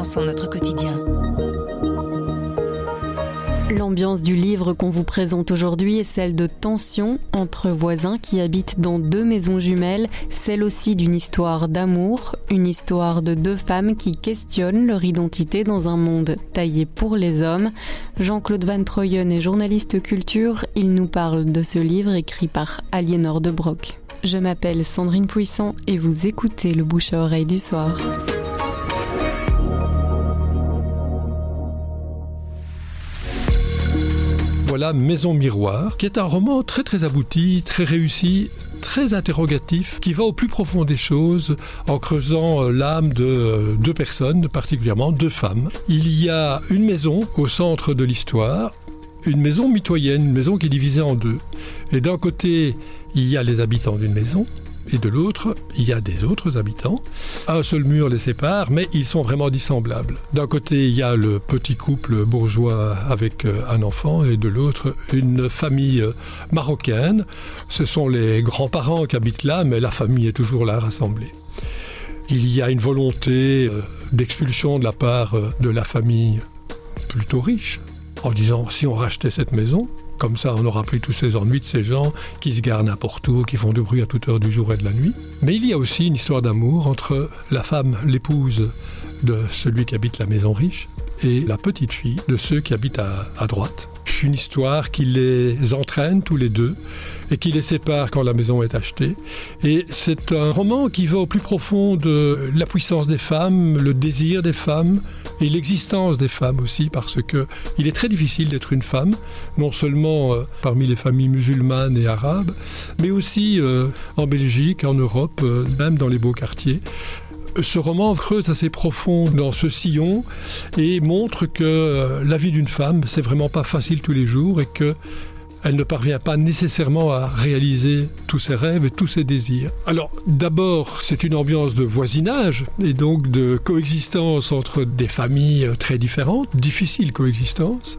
notre quotidien. L'ambiance du livre qu'on vous présente aujourd'hui est celle de tension entre voisins qui habitent dans deux maisons jumelles, celle aussi d'une histoire d'amour, une histoire de deux femmes qui questionnent leur identité dans un monde taillé pour les hommes. Jean-Claude Van Troyen est journaliste culture, il nous parle de ce livre écrit par Aliénor de Broc. Je m'appelle Sandrine Puissant et vous écoutez le bouche à oreille du soir. Voilà Maison Miroir, qui est un roman très très abouti, très réussi, très interrogatif, qui va au plus profond des choses en creusant euh, l'âme de euh, deux personnes, particulièrement deux femmes. Il y a une maison au centre de l'histoire, une maison mitoyenne, une maison qui est divisée en deux. Et d'un côté, il y a les habitants d'une maison, et de l'autre, il y a des autres habitants. Un seul mur les sépare, mais ils sont vraiment dissemblables. D'un côté, il y a le petit couple bourgeois avec euh, un enfant, et de l'autre, une famille euh, marocaine. Ce sont les grands-parents qui habitent là, mais la famille est toujours là rassemblée. Il y a une volonté euh, d'expulsion de la part de la famille plutôt riche, en disant si on rachetait cette maison, comme ça, on aura pris tous ces ennuis de ces gens qui se garent n'importe où, qui font du bruit à toute heure du jour et de la nuit. Mais il y a aussi une histoire d'amour entre la femme, l'épouse de celui qui habite la maison riche, et la petite fille de ceux qui habitent à, à droite une histoire qui les entraîne tous les deux et qui les sépare quand la maison est achetée. Et c'est un roman qui va au plus profond de la puissance des femmes, le désir des femmes et l'existence des femmes aussi, parce que il est très difficile d'être une femme, non seulement euh, parmi les familles musulmanes et arabes, mais aussi euh, en Belgique, en Europe, euh, même dans les beaux quartiers ce roman creuse assez profond dans ce sillon et montre que euh, la vie d'une femme, c'est vraiment pas facile tous les jours et que elle ne parvient pas nécessairement à réaliser tous ses rêves et tous ses désirs. Alors d'abord, c'est une ambiance de voisinage et donc de coexistence entre des familles très différentes, difficile coexistence.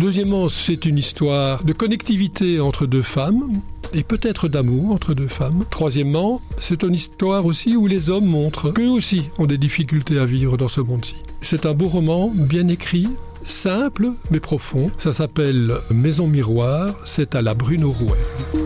Deuxièmement, c'est une histoire de connectivité entre deux femmes et peut-être d'amour entre deux femmes. Troisièmement, c'est une histoire aussi où les hommes montrent qu'eux aussi ont des difficultés à vivre dans ce monde-ci. C'est un beau roman, bien écrit, simple mais profond. Ça s'appelle Maison Miroir, c'est à la Bruno Rouet.